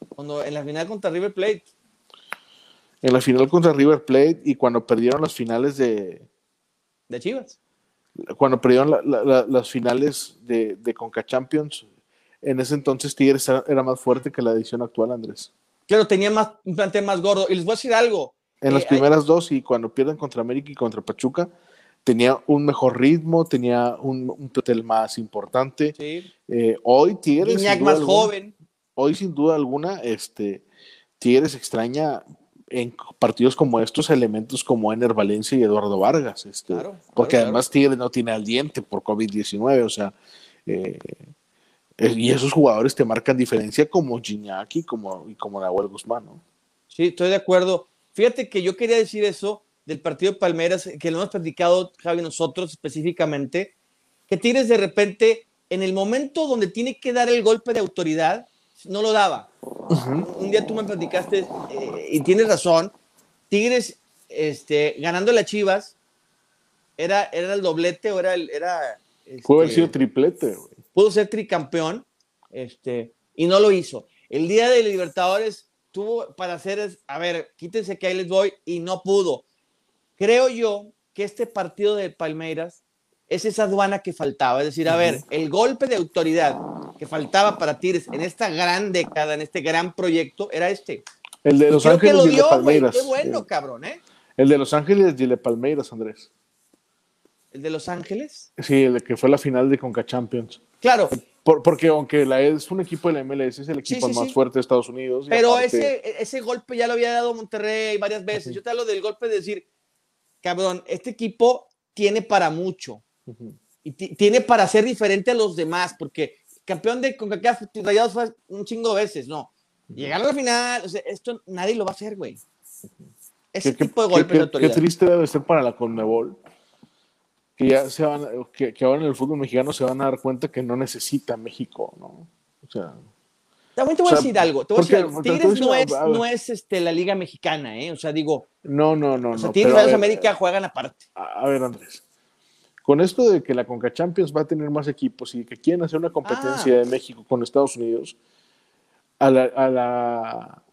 S1: Cuando en la final contra River Plate
S2: en la final contra River Plate y cuando perdieron las finales de...
S1: De Chivas.
S2: Cuando perdieron las finales de, de Conca Champions, en ese entonces Tigres era, más fuerte que la edición actual, Andrés.
S1: Claro, tenía más, un plantel más gordo. Y les voy a decir algo.
S2: En las eh, primeras dos y cuando pierden contra América y contra Pachuca, tenía un mejor ritmo, tenía un, un plantel más importante. Sí. Eh, hoy Tigres...
S1: más joven.
S2: Hoy sin duda alguna, este, Tigres extraña en partidos como estos elementos como Ener Valencia y Eduardo Vargas, este, porque además Tigre no tiene al diente por COVID-19, o sea, eh, y esos jugadores te marcan diferencia como Gignac y como, y como Nahuel Guzmán, ¿no?
S1: Sí, estoy de acuerdo. Fíjate que yo quería decir eso del partido de Palmeiras, que lo hemos platicado, Javi, nosotros específicamente, que Tigres de repente, en el momento donde tiene que dar el golpe de autoridad, no lo daba. Un día tú me platicaste, eh, y tienes razón, Tigres este, ganando las Chivas, era, era el doblete o era el... Era,
S2: Pudo haber este, sido triplete,
S1: Pudo ser tricampeón, este, y no lo hizo. El día de Libertadores tuvo para hacer, a ver, quítense que ahí les voy, y no pudo. Creo yo que este partido de Palmeiras es esa aduana que faltaba. Es decir, a ver, el golpe de autoridad que faltaba para Tigres en esta gran década, en este gran proyecto, era este.
S2: El de Los Ángeles y Palmeiras.
S1: Qué bueno, cabrón, ¿eh?
S2: El de Los Ángeles y el de Palmeiras, Andrés.
S1: ¿El de Los Ángeles?
S2: Sí, el de que fue la final de Conca Champions.
S1: Claro.
S2: porque aunque la es un equipo de la MLS, es el equipo más fuerte de Estados Unidos.
S1: Pero ese, ese golpe ya lo había dado Monterrey varias veces. Yo te hablo del golpe de decir, cabrón, este equipo tiene para mucho. Y tiene para ser diferente a los demás, porque campeón de CONCACAF Rayados fue un chingo de veces, no. Llegar a la final, o sea, esto nadie lo va a hacer, güey. Ese tipo de golpe
S2: de autoridad. Qué triste debe ser para la Conmebol. Que ya se van, que, ahora en el fútbol mexicano se van a dar cuenta que no necesita México, ¿no? O sea.
S1: También te voy a decir algo. Te voy a decir algo. Tigres no es, no es este, la Liga Mexicana, ¿eh? O sea, digo.
S2: No, no, no. O
S1: sea, Tigres y América juegan aparte.
S2: A, ver, Andrés. Con esto de que la Conca Champions va a tener más equipos y que quieren hacer una competencia de México con Estados Unidos, a la, a la,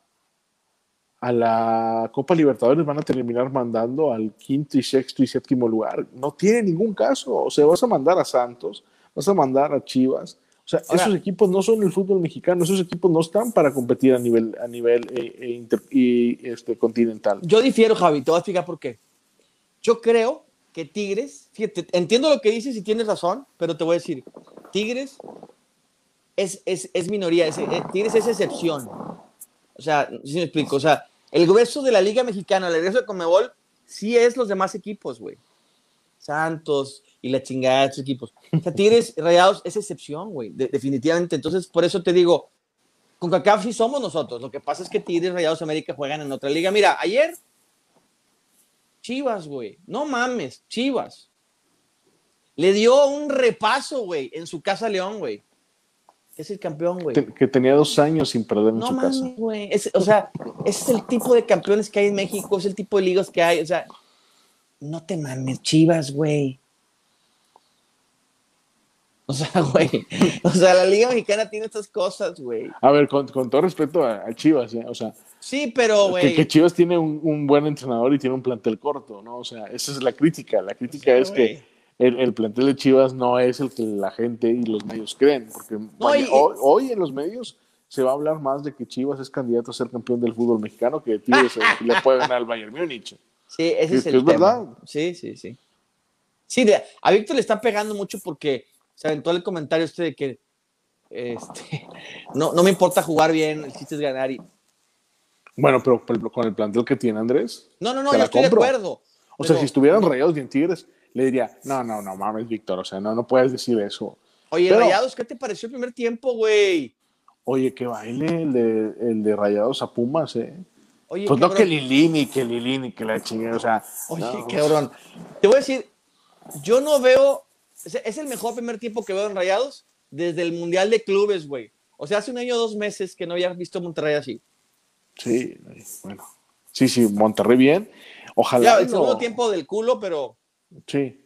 S2: a la Copa Libertadores van a terminar mandando al quinto y sexto y séptimo lugar. No tiene ningún caso. O sea, vas a mandar a Santos, vas a mandar a Chivas. O sea, esos equipos no son el fútbol mexicano, esos equipos no están para competir a nivel, a nivel eh, eh, y, este, continental.
S1: Yo difiero, Javi, te voy a explicar por qué. Yo creo que Tigres, fíjate, entiendo lo que dices y tienes razón, pero te voy a decir, Tigres es, es, es minoría, es, eh, Tigres es excepción. O sea, si me explico, o sea, el grueso de la Liga Mexicana, el regreso de Comebol, sí es los demás equipos, güey. Santos y la chingada de esos equipos. O sea, Tigres Rayados es excepción, güey, definitivamente. Entonces, por eso te digo, con CACAF sí somos nosotros. Lo que pasa es que Tigres Rayados América juegan en otra liga. Mira, ayer Chivas, güey. No mames, Chivas. Le dio un repaso, güey, en su casa León, güey. Es el campeón, güey.
S2: Que tenía dos años sin perder en
S1: no
S2: su
S1: mames, güey. O sea, ese es el tipo de campeones que hay en México, es el tipo de ligas que hay. O sea, no te mames, Chivas, güey. *laughs* O sea, güey. O sea, la Liga Mexicana tiene estas cosas, güey.
S2: A ver, con, todo respeto a, Chivas, ¿eh? o sea,
S1: Sí, pero, güey.
S2: Que, Chivas tiene un, buen entrenador y tiene un plantel corto, ¿no? O sea, esa es la crítica. La crítica es que el, plantel de Chivas no es el que la gente y los medios creen. Porque hoy, en los medios se va a hablar más de que Chivas es candidato a ser campeón del fútbol mexicano que Tigres le *laughs* puede ganar al Bayern Múnich.
S1: Sí, ese es, el
S2: es verdad.
S1: Sí, sí, sí. Sí, a Víctor le está pegando mucho porque se aventó el comentario este de que este, *laughs* no, no me importa jugar bien, el chiste es ganar. Y...
S2: Bueno, pero, con el plantel que tiene Andrés.
S1: No, no, no, yo estoy de acuerdo.
S2: O sea, si estuvieran rayados y en Tigres, le diría, no, no, no mames, Víctor, o sea, no, no puedes decir eso.
S1: Oye, Rayados, ¿qué te pareció el primer tiempo, güey?
S2: Oye, qué baile el de, el de Rayados a Pumas, ¿eh? Oye, pues no que Lilini, que Lilini, que la chingada, o sea.
S1: Oye, cabrón. Te voy a decir, yo no veo, es el mejor primer tiempo que veo en Rayados desde el Mundial de Clubes, güey. O sea, hace un año o dos meses que no había visto Monterrey así.
S2: Sí, bueno. Sí, sí, Monterrey bien. Ojalá.
S1: Ya, el segundo tiempo del culo, pero.
S2: Sí.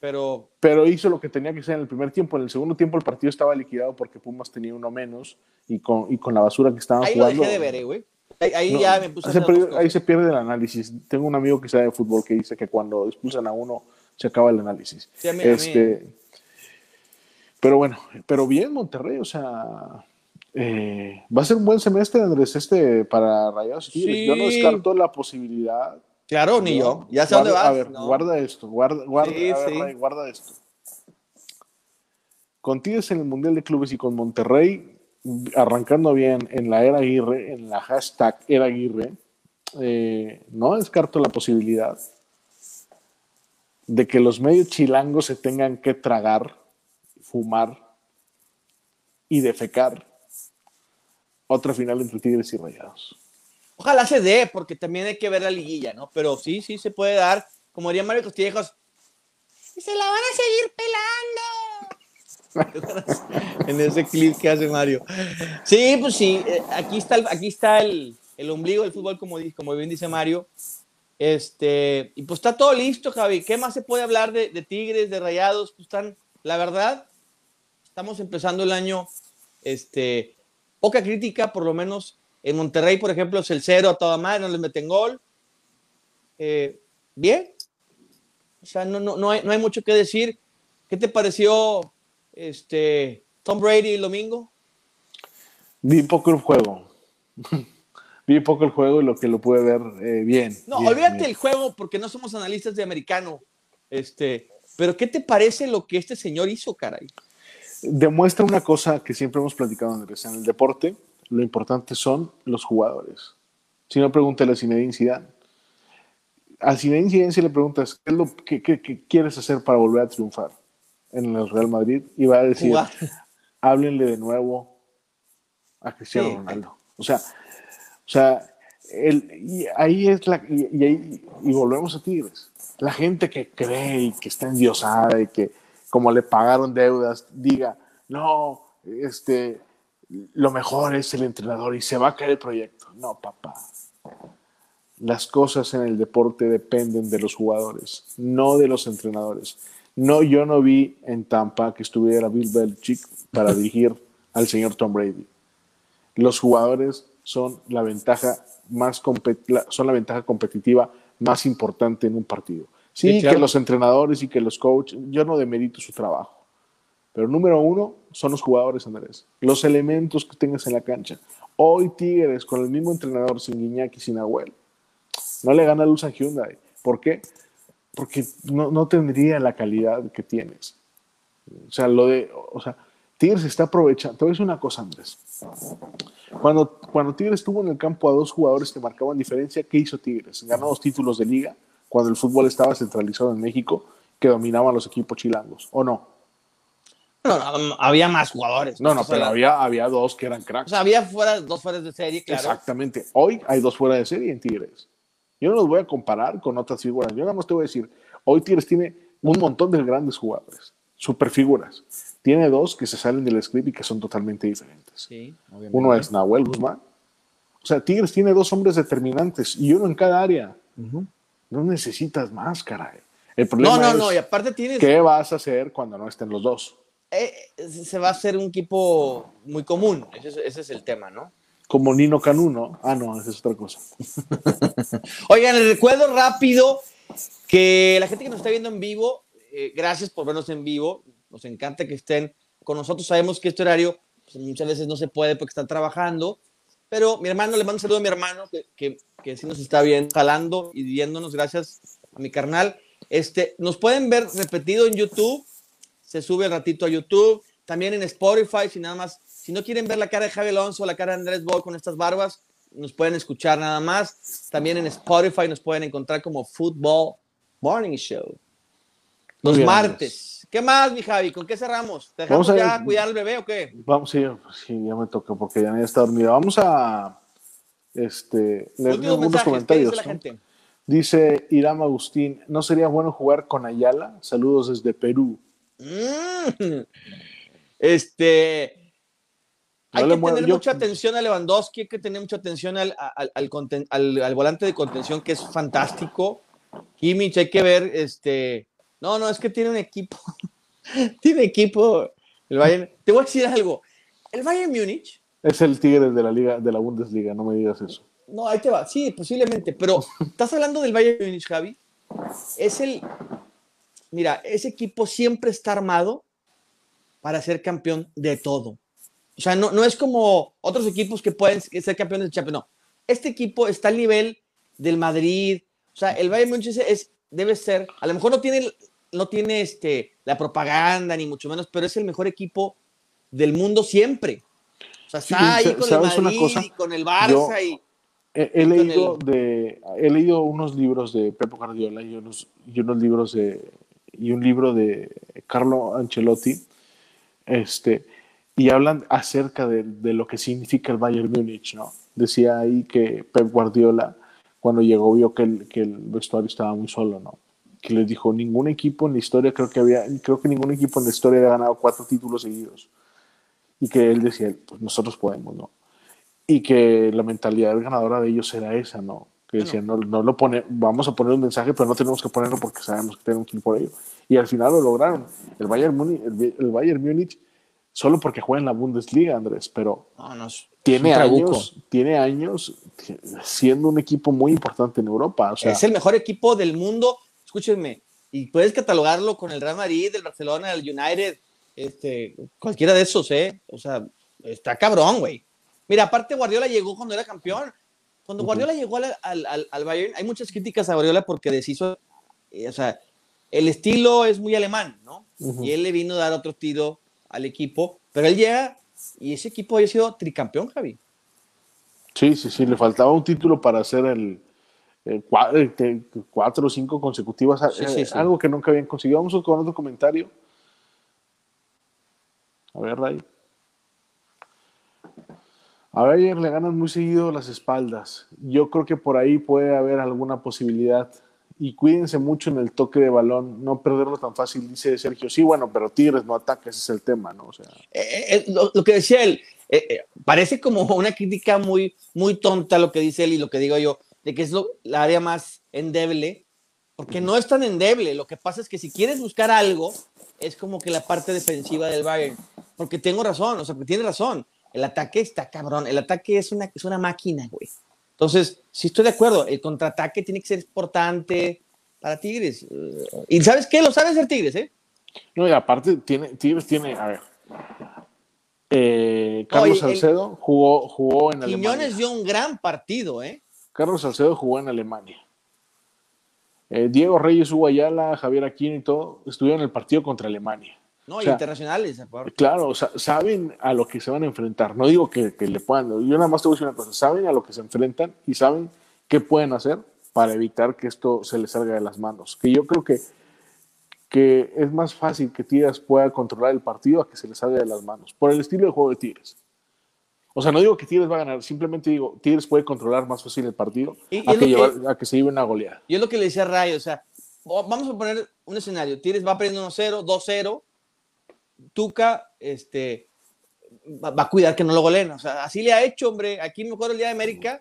S1: Pero.
S2: Pero hizo lo que tenía que hacer en el primer tiempo. En el segundo tiempo el partido estaba liquidado porque Pumas tenía uno menos y con, y con la basura que estaban jugando.
S1: Ahí lo dejé de ver, eh, güey. Ahí, ya me puse
S2: a Ahí se pierde el análisis. Tengo un amigo que sabe de fútbol que dice que cuando expulsan a uno se acaba el análisis. Sí, a mí, este, Pero bueno, pero bien Monterrey, o sea, eh, va a ser un buen semestre, Andrés, este para Rayados Yo no descarto la posibilidad.
S1: Claro, ni yo. Ya sé dónde vas.
S2: A ver, guarda esto, guarda, guarda, guarda esto. Con Tigres en el Mundial de Clubes y con Monterrey arrancando bien en la era Aguirre, en la hashtag era Aguirre, eh, no descarto la posibilidad de que los medios chilangos se tengan que tragar, fumar y defecar otra final entre Tigres y Rayados.
S1: Ojalá se dé, porque también hay que ver la liguilla, ¿no? Pero sí, sí se puede dar. Como diría Mario Costillejos, se la van a seguir pelando. *laughs* en ese clip que hace Mario. Sí, pues sí, eh, aquí está el, aquí está el, el ombligo del fútbol, como, como bien dice Mario. Este, y pues está todo listo, Javi. ¿Qué más se puede hablar de, Tigres, de Rayados? Pues están, la verdad, estamos empezando el año, este, poca crítica, por lo menos en Monterrey, por ejemplo, es el cero a toda madre, no les meten gol. Eh, bien. O sea, no, no, no, hay, no hay mucho que decir. ¿Qué te pareció este, Tom Brady el domingo?
S2: Vi poco el juego. *laughs* Vi poco el juego y lo que lo pude ver eh, bien.
S1: No, olvídate el juego porque no somos analistas de americano. Este, pero ¿qué te parece lo que este señor hizo, caray?
S2: Demuestra una cosa que siempre hemos platicado, Andrés. En el deporte, lo importante son los jugadores. Si no, pregúntale a Zinedine Zidane. A Zinedine Zidane si le preguntas, ¿qué, es lo, qué, qué quieres hacer para volver a triunfar? en el Real Madrid y va a decir, háblenle de nuevo a Cristiano Ronaldo. O sea, o sea, y ahí es la, y, ahí, y volvemos a Tigres. La gente que cree y que está endiosada y que como le pagaron deudas, diga, no, este, lo mejor es el entrenador y se va a caer el proyecto. No, papá. Las cosas en el deporte dependen de los jugadores, no de los entrenadores. No, yo no vi en Tampa que estuviera Bill Belichick para *laughs* dirigir al señor Tom Brady. Los jugadores son la ventaja más son la ventaja competitiva más importante en un partido. Sí, que los entrenadores y que los coaches, yo no demerito su trabajo. Pero número uno son los jugadores, Andrés. Los elementos que tengas en la cancha. Hoy Tigres, con el mismo entrenador, sin Guiñac y sin Abuel, no le gana luz a Hyundai. ¿Por qué? porque no, no, tendría la calidad que tienes. O sea, lo de, o sea, Tigres está aprovechando. Te voy a decir una cosa, Andrés. Cuando, cuando Tigres tuvo en el campo a dos jugadores que marcaban diferencia, ¿qué hizo Tigres? Ganó dos títulos de liga cuando el fútbol estaba centralizado en México, que dominaban los equipos chilangos, ¿o no?
S1: No, había más jugadores.
S2: No, no, pero había, había dos que eran cracks.
S1: O sea, había fuera, dos fuera de serie, claro.
S2: Exactamente. Hoy hay dos fuera de serie en Tigres. Yo no los voy a comparar con otras figuras. Yo nada más te voy a decir, hoy Tigres tiene un montón de grandes jugadores, super figuras. Tiene dos que se salen del script y que son totalmente diferentes. uno es Nahuel Guzmán. O sea, Tigres tiene dos hombres determinantes y uno en cada área. No necesitas más, caray. El problema no, no, no, y aparte tienes... ¿Qué vas a hacer cuando no estén los dos?
S1: Eh, se va a hacer un equipo muy común. ese es el tema, ¿no?
S2: como Nino Canuno. Ah, no, esa es otra cosa. *laughs*
S1: Oigan, les recuerdo rápido que la gente que nos está viendo en vivo, eh, gracias por vernos en vivo. Nos encanta que estén con nosotros. Sabemos que este horario pues, muchas veces no se puede porque están trabajando. Pero mi hermano, le mando un saludo a mi hermano que, que, que sí nos está bien, jalando y viéndonos. Gracias a mi carnal. Este, nos pueden ver repetido en YouTube, se sube un ratito a YouTube, también en Spotify, si nada más, si no quieren ver la cara de Javi Alonso, la cara de Andrés Boy con estas barbas, nos pueden escuchar nada más. También en Spotify nos pueden encontrar como Football Morning Show. Los martes. ¿Qué más, mi Javi? ¿Con qué cerramos? ¿Te dejamos ya cuidar al bebé o qué?
S2: Vamos, sí, sí, ya me toca porque ya está dormida. Vamos a este, leer algunos comentarios. Dice, la gente? dice Irán Agustín, ¿no sería bueno jugar con Ayala? Saludos desde Perú.
S1: Mm. Este, hay que tener mucha atención a Lewandowski, hay que tener mucha atención al, al, volante de contención que es fantástico. Kimmich, hay que ver, este, no, no, es que tiene un equipo, *laughs* tiene equipo. El Bayern, te voy a decir algo, el Bayern Múnich
S2: es el Tigre de la liga, de la Bundesliga, no me digas eso.
S1: No, ahí te va, sí, posiblemente, pero estás hablando del Bayern Múnich, Javi. Es el, mira, ese equipo siempre está armado para ser campeón de todo. O sea, no, no es como otros equipos que pueden ser campeones de Champions. No, este equipo está al nivel del Madrid. O sea, el Bayern Múnich es, debe ser, a lo mejor no tiene, no tiene este, la propaganda ni mucho menos, pero es el mejor equipo del mundo siempre. O sea, está ahí con el Madrid y con el Barça y...
S2: He, leído de, he leído unos libros de Pepo Guardiola y unos, y unos libros de y un libro de Carlo Ancelotti, este, y hablan acerca de, de, lo que significa el Bayern Múnich, ¿no? Decía ahí que Pep Guardiola, cuando llegó, vio que el, que el vestuario estaba muy solo, ¿no? Que les dijo, ningún equipo en la historia, creo que había, creo que ningún equipo en la historia había ganado cuatro títulos seguidos. Y que él decía, pues nosotros podemos, ¿no? Y que la mentalidad ganadora de ellos era esa, ¿no? Que decían, no, no lo pone, vamos a poner un mensaje, pero no tenemos que ponerlo porque sabemos que tenemos que ir por ello. Y al final lo lograron. El Bayern Múnich, el Bayern Múnich solo porque juega en la Bundesliga, Andrés, pero tiene, años, tiene años siendo un equipo muy importante en Europa.
S1: es el mejor equipo del mundo, escúchenme, y puedes catalogarlo con el Real Madrid, el Barcelona, el United, este, cualquiera de esos, ¿eh? O sea, está cabrón, güey. Mira, aparte Guardiola llegó cuando era campeón. Cuando Guardiola llegó al, al, al, Bayern, hay muchas críticas a Guardiola porque deshizo, eh, o sea, el estilo es muy alemán, ¿no? Y él le vino a dar otro estilo al equipo, pero él llega y ese equipo había sido tricampeón, Javi.
S2: Sí, sí, sí, le faltaba un título para hacer el, cuatro, o cinco consecutivas, eh, algo que nunca habían conseguido. Vamos con otro comentario. A ver, Ray. A ver, le ganan muy seguido las espaldas. Yo creo que por ahí puede haber alguna posibilidad y cuídense mucho en el toque de balón, no perderlo tan fácil, dice Sergio. Sí, bueno, pero Tigres no ataca, ese es el tema, ¿no? O sea,
S1: eh, eh, lo, que decía él, eh, parece como una crítica muy, muy tonta lo que dice él y lo que digo yo, de que es la área más endeble, porque no es tan endeble. Lo que pasa es que si quieres buscar algo, es como que la parte defensiva del Bayern, porque tengo razón, o sea, que tiene razón. El ataque está cabrón, el ataque es una, es una máquina, güey. Entonces, sí estoy de acuerdo, el contraataque tiene que ser importante para Tigres. ¿Y sabes qué? Lo sabe hacer Tigres, ¿eh?
S2: No, y aparte, tiene, Tigres tiene, a ver, eh, Carlos Salcedo jugó, jugó en Alemania.
S1: Quiñones dio un gran partido, ¿eh?
S2: Carlos Salcedo jugó en Alemania. Eh, Diego Reyes, Hugo Ayala, Javier Aquino y todo estuvieron en el partido contra Alemania.
S1: No, internacionales.
S2: Claro, saben a lo que se van a enfrentar. No digo que, le puedan. Yo nada más te voy a decir una cosa. Saben a lo que se enfrentan y saben qué pueden hacer para evitar que esto se les salga de las manos. Que yo creo que, que es más fácil que Tigres pueda controlar el partido a que se les salga de las manos. Por el estilo de juego de Tigres. O sea, no digo que Tigres va a ganar, simplemente digo, Tigres puede controlar más fácil el partido a, que a, que se lleve una goleada.
S1: Y es lo que le decía Ray, o sea, vamos a poner un escenario. Tigres va perdiendo 1-0, 2-0 Tuca este, va, a cuidar que no lo goleen. O sea, así le ha hecho, hombre. Aquí mejor el día de América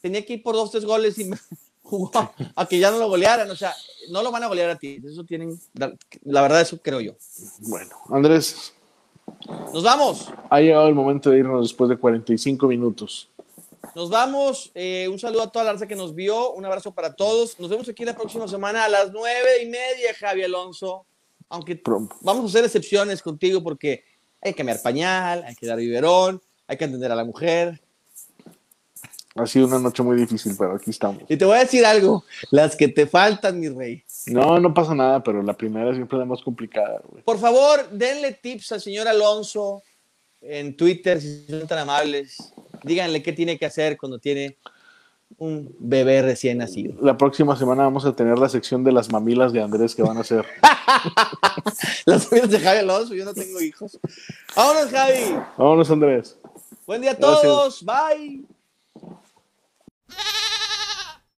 S1: tenía que ir por dos, tres goles y *laughs* jugó a que ya no lo golearan. O sea, no lo van a golear a ti. Eso tienen, la verdad, eso creo yo.
S2: Bueno, Andrés.
S1: Nos vamos.
S2: Ha llegado el momento de irnos después de 45 minutos.
S1: Nos vamos. Eh, un saludo a toda la raza que nos vio. Un abrazo para todos. Nos vemos aquí la próxima semana a las nueve y media, Javi Alonso aunque vamos a hacer excepciones contigo porque hay que cambiar pañal, hay que dar biberón, hay que atender a la mujer.
S2: Ha sido una noche muy difícil, pero aquí estamos.
S1: Y te voy a decir algo, las que te faltan, mi rey.
S2: No, no pasa nada, pero la primera siempre es la más complicada, güey.
S1: Por favor, denle tips al señor Alonso en Twitter, si son tan amables. Díganle qué tiene que hacer cuando tiene un bebé recién eh, nacido.
S2: La próxima semana vamos a tener la sección de las mamilas de Andrés que van a ser. *laughs*
S1: las mamilas de Javi Alonso, yo no tengo hijos. Vámonos, Javi.
S2: Vámonos, Andrés.
S1: Buen día a todos. Gracias. Bye.